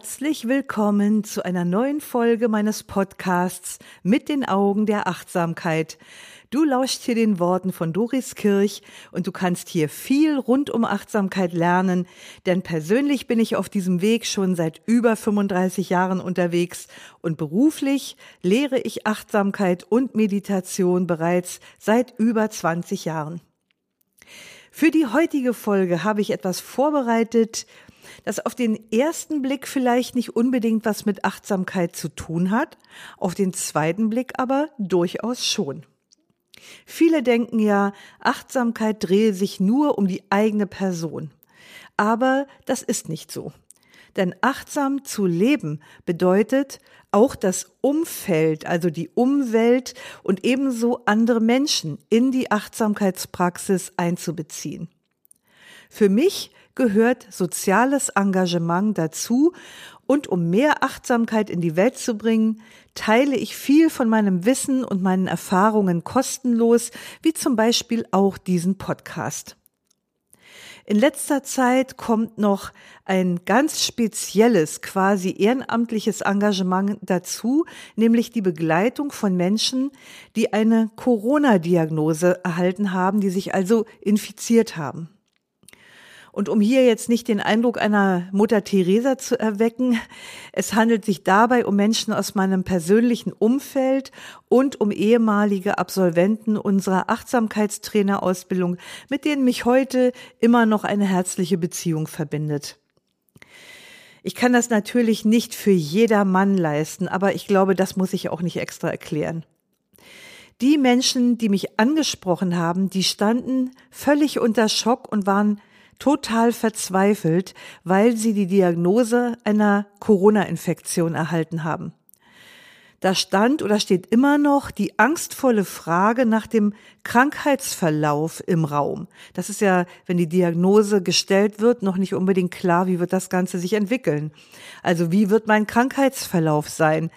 Herzlich willkommen zu einer neuen Folge meines Podcasts mit den Augen der Achtsamkeit. Du lauschst hier den Worten von Doris Kirch und du kannst hier viel rund um Achtsamkeit lernen, denn persönlich bin ich auf diesem Weg schon seit über 35 Jahren unterwegs und beruflich lehre ich Achtsamkeit und Meditation bereits seit über 20 Jahren. Für die heutige Folge habe ich etwas vorbereitet, das auf den ersten Blick vielleicht nicht unbedingt was mit Achtsamkeit zu tun hat, auf den zweiten Blick aber durchaus schon. Viele denken ja, Achtsamkeit drehe sich nur um die eigene Person. Aber das ist nicht so. Denn achtsam zu leben bedeutet auch das Umfeld, also die Umwelt und ebenso andere Menschen in die Achtsamkeitspraxis einzubeziehen. Für mich gehört soziales Engagement dazu und um mehr Achtsamkeit in die Welt zu bringen, teile ich viel von meinem Wissen und meinen Erfahrungen kostenlos, wie zum Beispiel auch diesen Podcast. In letzter Zeit kommt noch ein ganz spezielles, quasi ehrenamtliches Engagement dazu, nämlich die Begleitung von Menschen, die eine Corona-Diagnose erhalten haben, die sich also infiziert haben. Und um hier jetzt nicht den Eindruck einer Mutter Teresa zu erwecken, es handelt sich dabei um Menschen aus meinem persönlichen Umfeld und um ehemalige Absolventen unserer Achtsamkeitstrainerausbildung, mit denen mich heute immer noch eine herzliche Beziehung verbindet. Ich kann das natürlich nicht für jeder Mann leisten, aber ich glaube, das muss ich auch nicht extra erklären. Die Menschen, die mich angesprochen haben, die standen völlig unter Schock und waren total verzweifelt, weil sie die Diagnose einer Corona-Infektion erhalten haben. Da stand oder steht immer noch die angstvolle Frage nach dem Krankheitsverlauf im Raum. Das ist ja, wenn die Diagnose gestellt wird, noch nicht unbedingt klar, wie wird das Ganze sich entwickeln. Also wie wird mein Krankheitsverlauf sein?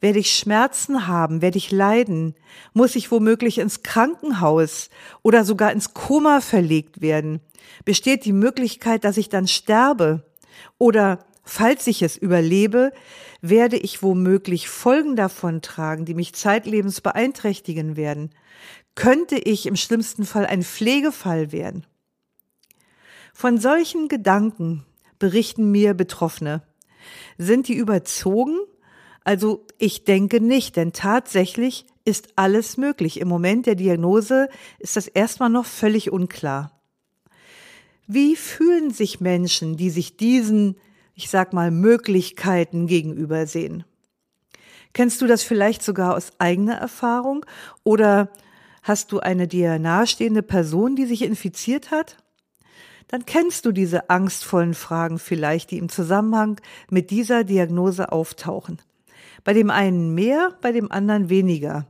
Werde ich Schmerzen haben? Werde ich leiden? Muss ich womöglich ins Krankenhaus oder sogar ins Koma verlegt werden? Besteht die Möglichkeit, dass ich dann sterbe? Oder falls ich es überlebe, werde ich womöglich Folgen davon tragen, die mich zeitlebens beeinträchtigen werden? Könnte ich im schlimmsten Fall ein Pflegefall werden? Von solchen Gedanken berichten mir Betroffene. Sind die überzogen? Also ich denke nicht, denn tatsächlich ist alles möglich. Im Moment der Diagnose ist das erstmal noch völlig unklar. Wie fühlen sich Menschen, die sich diesen, ich sag mal, Möglichkeiten gegenüber sehen? Kennst du das vielleicht sogar aus eigener Erfahrung oder hast du eine dir nahestehende Person, die sich infiziert hat? Dann kennst du diese angstvollen Fragen vielleicht, die im Zusammenhang mit dieser Diagnose auftauchen. Bei dem einen mehr, bei dem anderen weniger.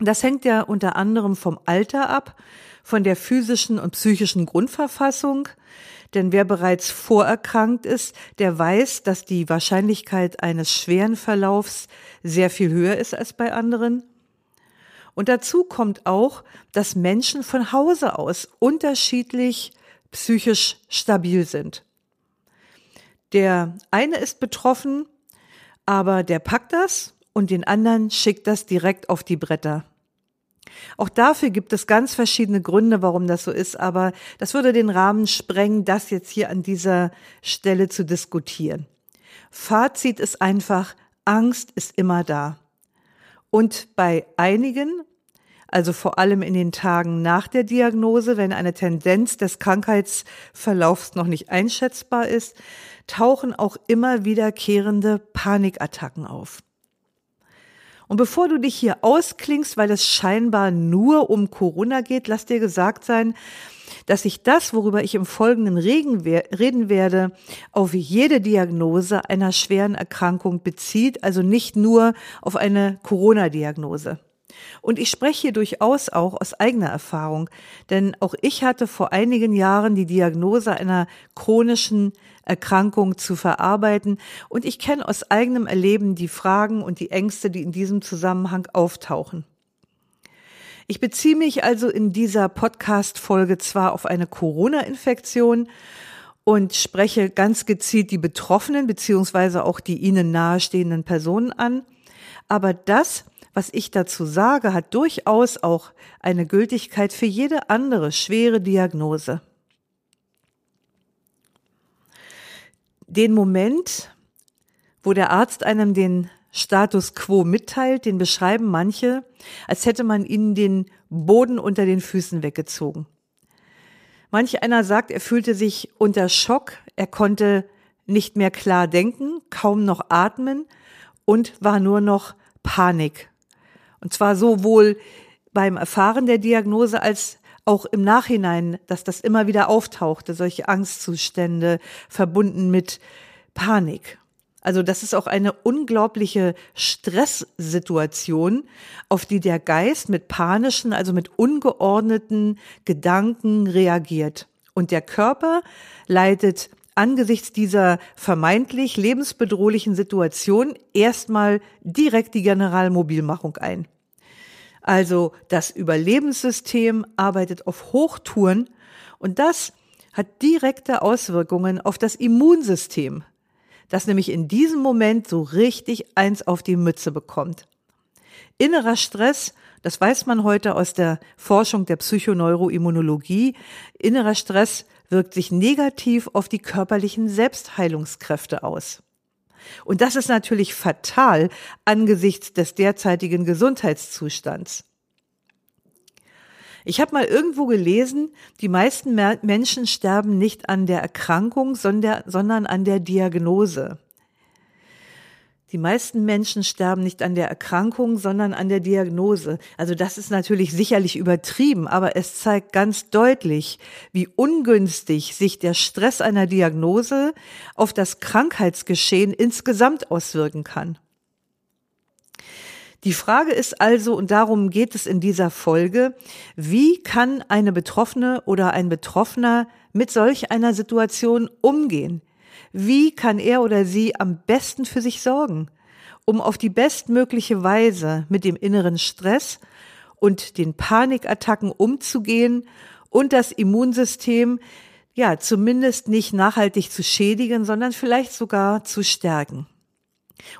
Das hängt ja unter anderem vom Alter ab, von der physischen und psychischen Grundverfassung. Denn wer bereits vorerkrankt ist, der weiß, dass die Wahrscheinlichkeit eines schweren Verlaufs sehr viel höher ist als bei anderen. Und dazu kommt auch, dass Menschen von Hause aus unterschiedlich psychisch stabil sind. Der eine ist betroffen, aber der packt das und den anderen schickt das direkt auf die Bretter. Auch dafür gibt es ganz verschiedene Gründe, warum das so ist, aber das würde den Rahmen sprengen, das jetzt hier an dieser Stelle zu diskutieren. Fazit ist einfach, Angst ist immer da. Und bei einigen, also vor allem in den Tagen nach der Diagnose, wenn eine Tendenz des Krankheitsverlaufs noch nicht einschätzbar ist, tauchen auch immer wiederkehrende Panikattacken auf. Und bevor du dich hier ausklingst, weil es scheinbar nur um Corona geht, lass dir gesagt sein, dass sich das, worüber ich im Folgenden reden werde, auf jede Diagnose einer schweren Erkrankung bezieht, also nicht nur auf eine Corona-Diagnose. Und ich spreche hier durchaus auch aus eigener Erfahrung, denn auch ich hatte vor einigen Jahren die Diagnose einer chronischen Erkrankung zu verarbeiten und ich kenne aus eigenem Erleben die Fragen und die Ängste, die in diesem Zusammenhang auftauchen. Ich beziehe mich also in dieser Podcast-Folge zwar auf eine Corona-Infektion und spreche ganz gezielt die Betroffenen beziehungsweise auch die ihnen nahestehenden Personen an, aber das, was ich dazu sage, hat durchaus auch eine Gültigkeit für jede andere schwere Diagnose. Den Moment, wo der Arzt einem den Status quo mitteilt, den beschreiben manche, als hätte man ihnen den Boden unter den Füßen weggezogen. Manch einer sagt, er fühlte sich unter Schock, er konnte nicht mehr klar denken, kaum noch atmen und war nur noch Panik. Und zwar sowohl beim Erfahren der Diagnose als auch im Nachhinein, dass das immer wieder auftauchte, solche Angstzustände verbunden mit Panik. Also das ist auch eine unglaubliche Stresssituation, auf die der Geist mit panischen, also mit ungeordneten Gedanken reagiert. Und der Körper leitet angesichts dieser vermeintlich lebensbedrohlichen Situation erstmal direkt die Generalmobilmachung ein. Also das Überlebenssystem arbeitet auf Hochtouren und das hat direkte Auswirkungen auf das Immunsystem, das nämlich in diesem Moment so richtig eins auf die Mütze bekommt. Innerer Stress, das weiß man heute aus der Forschung der Psychoneuroimmunologie, innerer Stress wirkt sich negativ auf die körperlichen Selbstheilungskräfte aus. Und das ist natürlich fatal angesichts des derzeitigen Gesundheitszustands. Ich habe mal irgendwo gelesen, die meisten Menschen sterben nicht an der Erkrankung, sondern an der Diagnose. Die meisten Menschen sterben nicht an der Erkrankung, sondern an der Diagnose. Also das ist natürlich sicherlich übertrieben, aber es zeigt ganz deutlich, wie ungünstig sich der Stress einer Diagnose auf das Krankheitsgeschehen insgesamt auswirken kann. Die Frage ist also, und darum geht es in dieser Folge, wie kann eine Betroffene oder ein Betroffener mit solch einer Situation umgehen? Wie kann er oder sie am besten für sich sorgen, um auf die bestmögliche Weise mit dem inneren Stress und den Panikattacken umzugehen und das Immunsystem ja zumindest nicht nachhaltig zu schädigen, sondern vielleicht sogar zu stärken?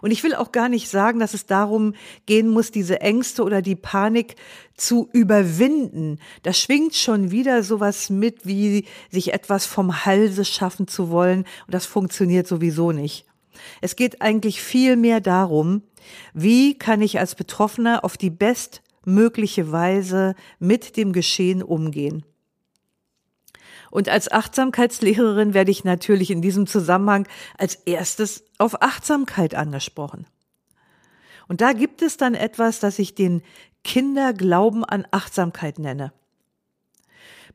Und ich will auch gar nicht sagen, dass es darum gehen muss, diese Ängste oder die Panik zu überwinden. Da schwingt schon wieder sowas mit, wie sich etwas vom Halse schaffen zu wollen. Und das funktioniert sowieso nicht. Es geht eigentlich viel mehr darum, wie kann ich als Betroffener auf die bestmögliche Weise mit dem Geschehen umgehen. Und als Achtsamkeitslehrerin werde ich natürlich in diesem Zusammenhang als erstes auf Achtsamkeit angesprochen. Und da gibt es dann etwas, das ich den Kinderglauben an Achtsamkeit nenne.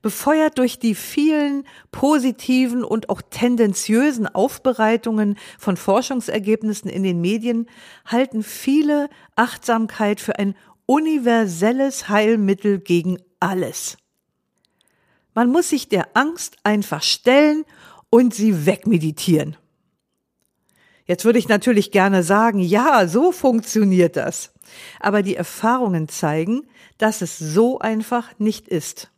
Befeuert durch die vielen positiven und auch tendenziösen Aufbereitungen von Forschungsergebnissen in den Medien halten viele Achtsamkeit für ein universelles Heilmittel gegen alles. Man muss sich der Angst einfach stellen und sie wegmeditieren. Jetzt würde ich natürlich gerne sagen, ja, so funktioniert das. Aber die Erfahrungen zeigen, dass es so einfach nicht ist.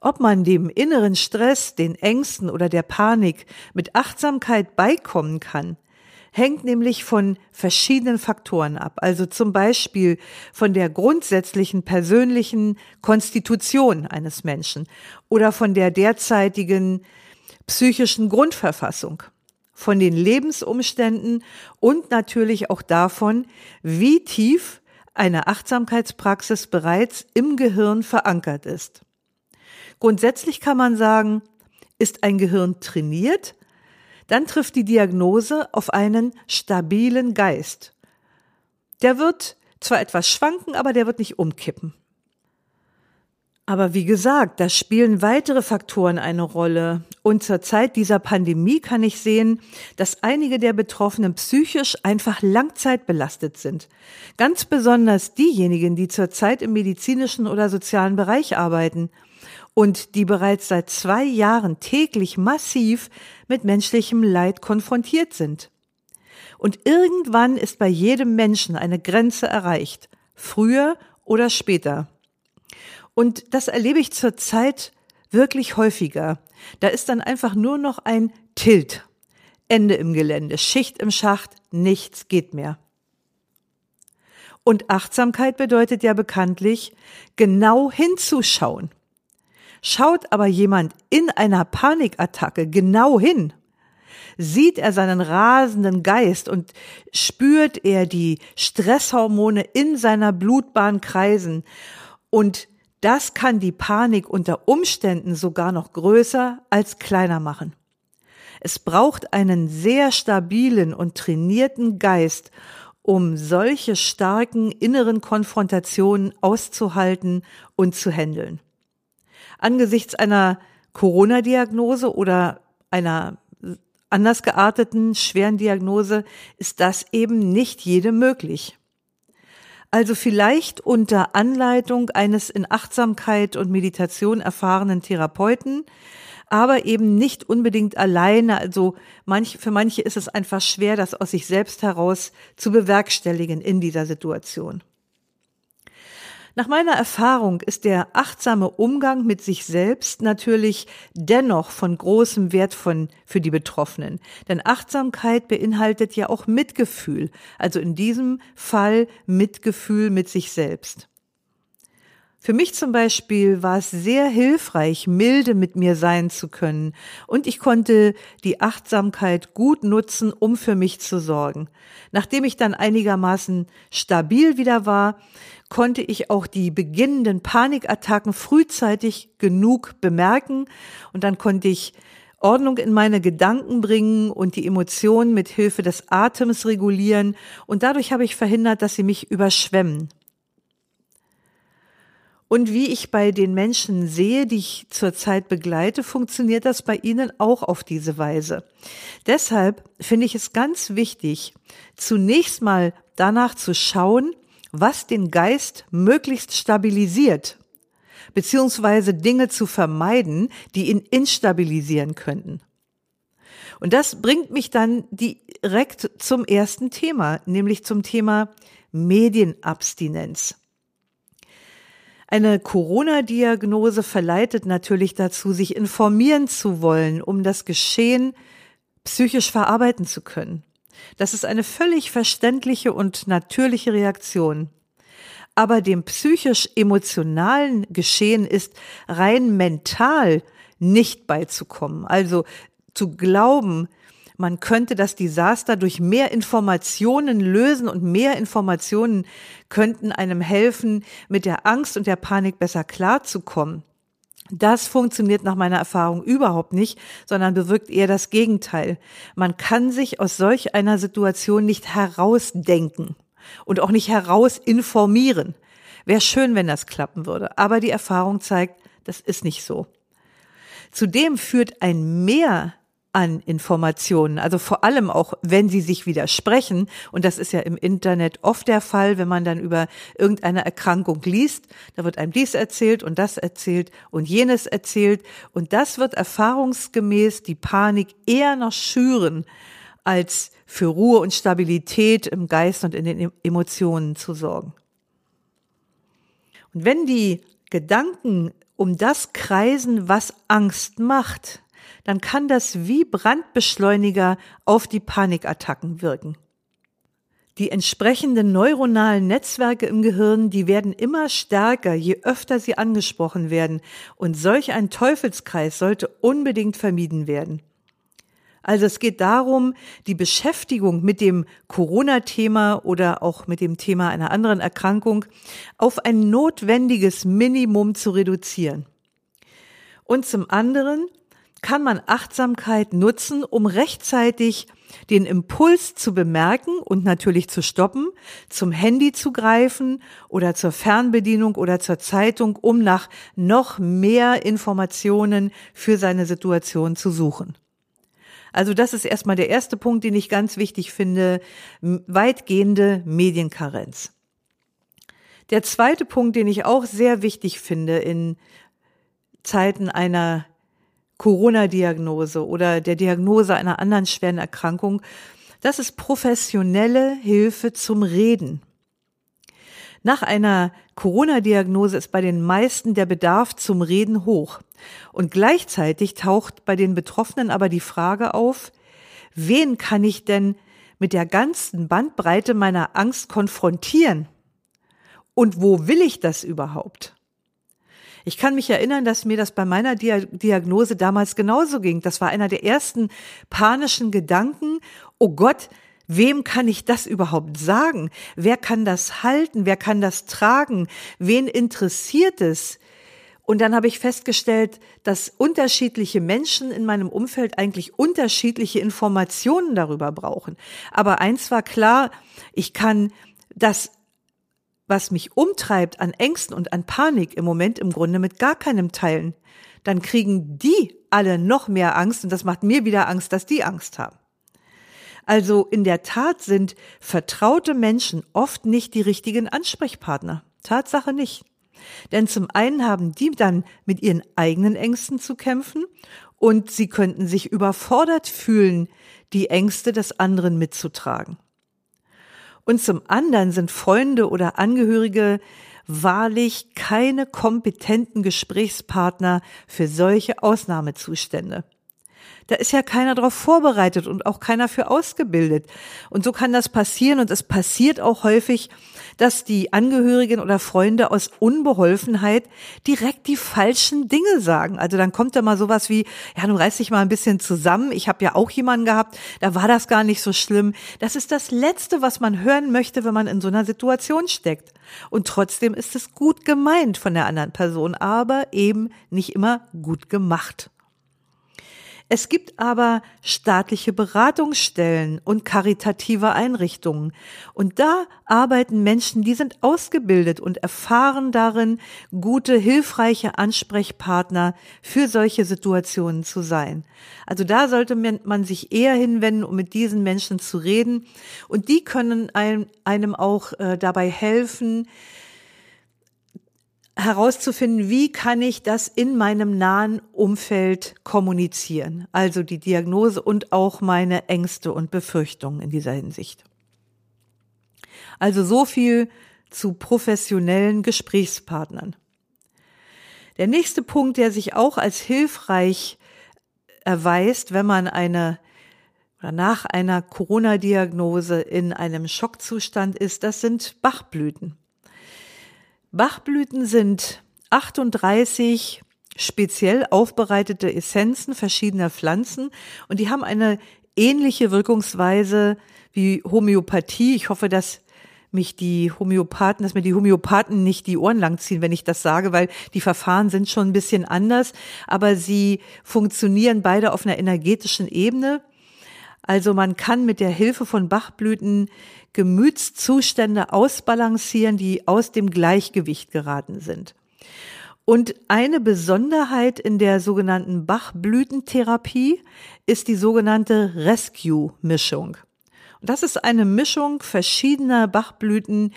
Ob man dem inneren Stress, den Ängsten oder der Panik mit Achtsamkeit beikommen kann, hängt nämlich von verschiedenen Faktoren ab, also zum Beispiel von der grundsätzlichen persönlichen Konstitution eines Menschen oder von der derzeitigen psychischen Grundverfassung, von den Lebensumständen und natürlich auch davon, wie tief eine Achtsamkeitspraxis bereits im Gehirn verankert ist. Grundsätzlich kann man sagen, ist ein Gehirn trainiert, dann trifft die Diagnose auf einen stabilen Geist. Der wird zwar etwas schwanken, aber der wird nicht umkippen. Aber wie gesagt, da spielen weitere Faktoren eine Rolle. Und zur Zeit dieser Pandemie kann ich sehen, dass einige der Betroffenen psychisch einfach langzeitbelastet sind. Ganz besonders diejenigen, die zurzeit im medizinischen oder sozialen Bereich arbeiten und die bereits seit zwei Jahren täglich massiv mit menschlichem Leid konfrontiert sind. Und irgendwann ist bei jedem Menschen eine Grenze erreicht, früher oder später. Und das erlebe ich zurzeit wirklich häufiger. Da ist dann einfach nur noch ein Tilt. Ende im Gelände, Schicht im Schacht, nichts geht mehr. Und Achtsamkeit bedeutet ja bekanntlich, genau hinzuschauen. Schaut aber jemand in einer Panikattacke genau hin, sieht er seinen rasenden Geist und spürt er die Stresshormone in seiner Blutbahn kreisen und das kann die Panik unter Umständen sogar noch größer als kleiner machen. Es braucht einen sehr stabilen und trainierten Geist, um solche starken inneren Konfrontationen auszuhalten und zu handeln. Angesichts einer Corona-Diagnose oder einer anders gearteten schweren Diagnose ist das eben nicht jedem möglich. Also vielleicht unter Anleitung eines in Achtsamkeit und Meditation erfahrenen Therapeuten, aber eben nicht unbedingt alleine. Also manch, für manche ist es einfach schwer, das aus sich selbst heraus zu bewerkstelligen in dieser Situation. Nach meiner Erfahrung ist der achtsame Umgang mit sich selbst natürlich dennoch von großem Wert von, für die Betroffenen. Denn Achtsamkeit beinhaltet ja auch Mitgefühl, also in diesem Fall Mitgefühl mit sich selbst. Für mich zum Beispiel war es sehr hilfreich, milde mit mir sein zu können und ich konnte die Achtsamkeit gut nutzen, um für mich zu sorgen. Nachdem ich dann einigermaßen stabil wieder war, konnte ich auch die beginnenden Panikattacken frühzeitig genug bemerken und dann konnte ich Ordnung in meine Gedanken bringen und die Emotionen mit Hilfe des Atems regulieren und dadurch habe ich verhindert, dass sie mich überschwemmen. Und wie ich bei den Menschen sehe, die ich zurzeit begleite, funktioniert das bei ihnen auch auf diese Weise. Deshalb finde ich es ganz wichtig, zunächst mal danach zu schauen, was den Geist möglichst stabilisiert, beziehungsweise Dinge zu vermeiden, die ihn instabilisieren könnten. Und das bringt mich dann direkt zum ersten Thema, nämlich zum Thema Medienabstinenz. Eine Corona-Diagnose verleitet natürlich dazu, sich informieren zu wollen, um das Geschehen psychisch verarbeiten zu können. Das ist eine völlig verständliche und natürliche Reaktion. Aber dem psychisch-emotionalen Geschehen ist rein mental nicht beizukommen. Also zu glauben, man könnte das Desaster durch mehr Informationen lösen und mehr Informationen könnten einem helfen, mit der Angst und der Panik besser klarzukommen. Das funktioniert nach meiner Erfahrung überhaupt nicht, sondern bewirkt eher das Gegenteil. Man kann sich aus solch einer Situation nicht herausdenken und auch nicht herausinformieren. Wäre schön, wenn das klappen würde, aber die Erfahrung zeigt, das ist nicht so. Zudem führt ein Mehr an Informationen. Also vor allem auch, wenn sie sich widersprechen. Und das ist ja im Internet oft der Fall, wenn man dann über irgendeine Erkrankung liest. Da wird einem dies erzählt und das erzählt und jenes erzählt. Und das wird erfahrungsgemäß die Panik eher noch schüren, als für Ruhe und Stabilität im Geist und in den Emotionen zu sorgen. Und wenn die Gedanken um das kreisen, was Angst macht, dann kann das wie Brandbeschleuniger auf die Panikattacken wirken. Die entsprechenden neuronalen Netzwerke im Gehirn, die werden immer stärker, je öfter sie angesprochen werden. Und solch ein Teufelskreis sollte unbedingt vermieden werden. Also es geht darum, die Beschäftigung mit dem Corona-Thema oder auch mit dem Thema einer anderen Erkrankung auf ein notwendiges Minimum zu reduzieren. Und zum anderen kann man Achtsamkeit nutzen, um rechtzeitig den Impuls zu bemerken und natürlich zu stoppen, zum Handy zu greifen oder zur Fernbedienung oder zur Zeitung, um nach noch mehr Informationen für seine Situation zu suchen. Also das ist erstmal der erste Punkt, den ich ganz wichtig finde, weitgehende Medienkarenz. Der zweite Punkt, den ich auch sehr wichtig finde in Zeiten einer Corona-Diagnose oder der Diagnose einer anderen schweren Erkrankung, das ist professionelle Hilfe zum Reden. Nach einer Corona-Diagnose ist bei den meisten der Bedarf zum Reden hoch. Und gleichzeitig taucht bei den Betroffenen aber die Frage auf, wen kann ich denn mit der ganzen Bandbreite meiner Angst konfrontieren? Und wo will ich das überhaupt? Ich kann mich erinnern, dass mir das bei meiner Diagnose damals genauso ging. Das war einer der ersten panischen Gedanken. Oh Gott, wem kann ich das überhaupt sagen? Wer kann das halten? Wer kann das tragen? Wen interessiert es? Und dann habe ich festgestellt, dass unterschiedliche Menschen in meinem Umfeld eigentlich unterschiedliche Informationen darüber brauchen. Aber eins war klar, ich kann das was mich umtreibt an Ängsten und an Panik im Moment im Grunde mit gar keinem teilen, dann kriegen die alle noch mehr Angst und das macht mir wieder Angst, dass die Angst haben. Also in der Tat sind vertraute Menschen oft nicht die richtigen Ansprechpartner. Tatsache nicht. Denn zum einen haben die dann mit ihren eigenen Ängsten zu kämpfen und sie könnten sich überfordert fühlen, die Ängste des anderen mitzutragen. Und zum anderen sind Freunde oder Angehörige wahrlich keine kompetenten Gesprächspartner für solche Ausnahmezustände. Da ist ja keiner darauf vorbereitet und auch keiner für ausgebildet. Und so kann das passieren und es passiert auch häufig, dass die Angehörigen oder Freunde aus Unbeholfenheit direkt die falschen Dinge sagen. Also dann kommt da mal sowas wie, ja, du reiß dich mal ein bisschen zusammen. Ich habe ja auch jemanden gehabt, da war das gar nicht so schlimm. Das ist das Letzte, was man hören möchte, wenn man in so einer Situation steckt. Und trotzdem ist es gut gemeint von der anderen Person, aber eben nicht immer gut gemacht. Es gibt aber staatliche Beratungsstellen und karitative Einrichtungen. Und da arbeiten Menschen, die sind ausgebildet und erfahren darin, gute, hilfreiche Ansprechpartner für solche Situationen zu sein. Also da sollte man sich eher hinwenden, um mit diesen Menschen zu reden. Und die können einem auch äh, dabei helfen, herauszufinden, wie kann ich das in meinem nahen Umfeld kommunizieren. Also die Diagnose und auch meine Ängste und Befürchtungen in dieser Hinsicht. Also so viel zu professionellen Gesprächspartnern. Der nächste Punkt, der sich auch als hilfreich erweist, wenn man eine oder nach einer Corona-Diagnose in einem Schockzustand ist, das sind Bachblüten. Bachblüten sind 38 speziell aufbereitete Essenzen verschiedener Pflanzen und die haben eine ähnliche Wirkungsweise wie Homöopathie. Ich hoffe, dass mich die Homöopathen, dass mir die Homöopathen nicht die Ohren langziehen, wenn ich das sage, weil die Verfahren sind schon ein bisschen anders, aber sie funktionieren beide auf einer energetischen Ebene. Also man kann mit der Hilfe von Bachblüten Gemütszustände ausbalancieren, die aus dem Gleichgewicht geraten sind. Und eine Besonderheit in der sogenannten Bachblütentherapie ist die sogenannte Rescue-Mischung. Das ist eine Mischung verschiedener Bachblüten,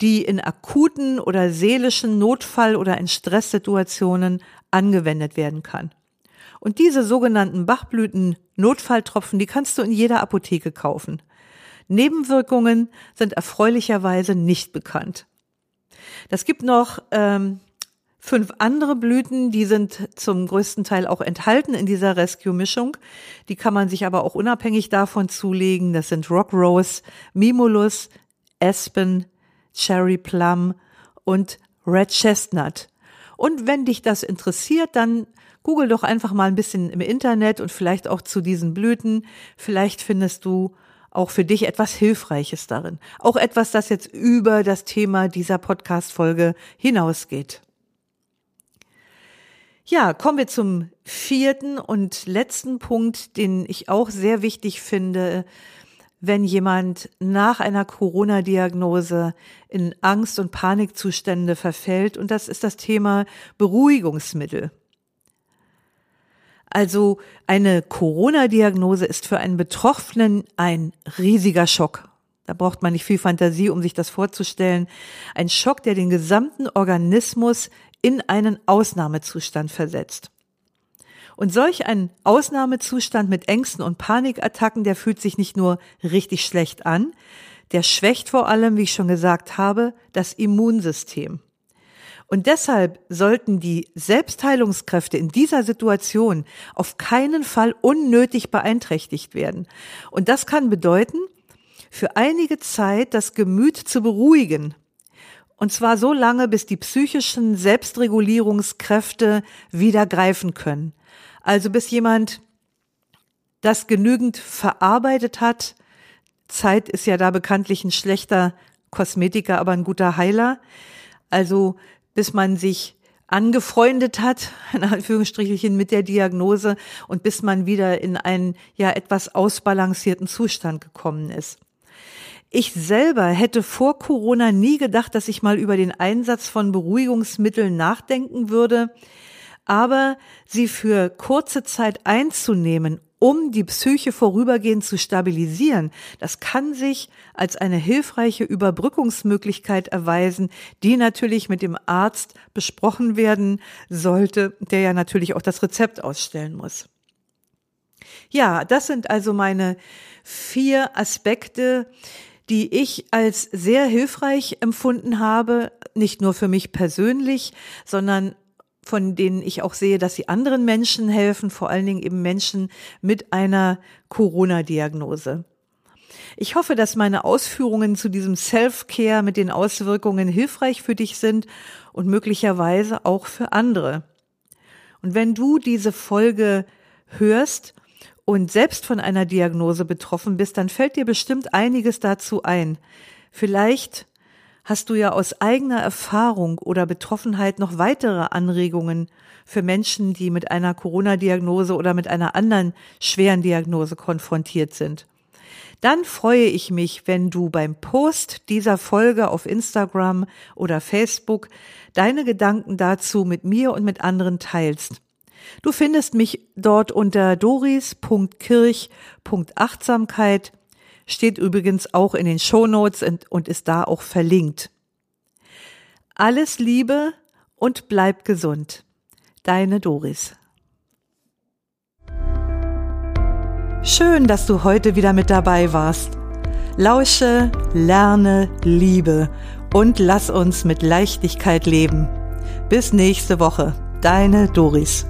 die in akuten oder seelischen Notfall oder in Stresssituationen angewendet werden kann. Und diese sogenannten Bachblüten-Notfalltropfen, die kannst du in jeder Apotheke kaufen. Nebenwirkungen sind erfreulicherweise nicht bekannt. Das gibt noch ähm, fünf andere Blüten, die sind zum größten Teil auch enthalten in dieser Rescue-Mischung. Die kann man sich aber auch unabhängig davon zulegen. Das sind Rock Rose, Mimulus, Aspen, Cherry Plum und Red Chestnut. Und wenn dich das interessiert, dann Google doch einfach mal ein bisschen im Internet und vielleicht auch zu diesen Blüten. Vielleicht findest du auch für dich etwas Hilfreiches darin. Auch etwas, das jetzt über das Thema dieser Podcast-Folge hinausgeht. Ja, kommen wir zum vierten und letzten Punkt, den ich auch sehr wichtig finde, wenn jemand nach einer Corona-Diagnose in Angst- und Panikzustände verfällt. Und das ist das Thema Beruhigungsmittel. Also eine Corona-Diagnose ist für einen Betroffenen ein riesiger Schock. Da braucht man nicht viel Fantasie, um sich das vorzustellen. Ein Schock, der den gesamten Organismus in einen Ausnahmezustand versetzt. Und solch ein Ausnahmezustand mit Ängsten und Panikattacken, der fühlt sich nicht nur richtig schlecht an, der schwächt vor allem, wie ich schon gesagt habe, das Immunsystem. Und deshalb sollten die Selbstheilungskräfte in dieser Situation auf keinen Fall unnötig beeinträchtigt werden. Und das kann bedeuten, für einige Zeit das Gemüt zu beruhigen. Und zwar so lange, bis die psychischen Selbstregulierungskräfte wieder greifen können. Also bis jemand das genügend verarbeitet hat. Zeit ist ja da bekanntlich ein schlechter Kosmetiker, aber ein guter Heiler. Also bis man sich angefreundet hat, in Anführungsstrichelchen, mit der Diagnose und bis man wieder in einen ja etwas ausbalancierten Zustand gekommen ist. Ich selber hätte vor Corona nie gedacht, dass ich mal über den Einsatz von Beruhigungsmitteln nachdenken würde, aber sie für kurze Zeit einzunehmen um die Psyche vorübergehend zu stabilisieren. Das kann sich als eine hilfreiche Überbrückungsmöglichkeit erweisen, die natürlich mit dem Arzt besprochen werden sollte, der ja natürlich auch das Rezept ausstellen muss. Ja, das sind also meine vier Aspekte, die ich als sehr hilfreich empfunden habe, nicht nur für mich persönlich, sondern von denen ich auch sehe, dass sie anderen Menschen helfen, vor allen Dingen eben Menschen mit einer Corona-Diagnose. Ich hoffe, dass meine Ausführungen zu diesem Self-Care mit den Auswirkungen hilfreich für dich sind und möglicherweise auch für andere. Und wenn du diese Folge hörst und selbst von einer Diagnose betroffen bist, dann fällt dir bestimmt einiges dazu ein. Vielleicht hast du ja aus eigener Erfahrung oder Betroffenheit noch weitere Anregungen für Menschen, die mit einer Corona-Diagnose oder mit einer anderen schweren Diagnose konfrontiert sind. Dann freue ich mich, wenn du beim Post dieser Folge auf Instagram oder Facebook deine Gedanken dazu mit mir und mit anderen teilst. Du findest mich dort unter doris.kirch.achtsamkeit steht übrigens auch in den Shownotes und, und ist da auch verlinkt. Alles Liebe und bleib gesund. Deine Doris. Schön, dass du heute wieder mit dabei warst. Lausche, lerne, liebe und lass uns mit Leichtigkeit leben. Bis nächste Woche. Deine Doris.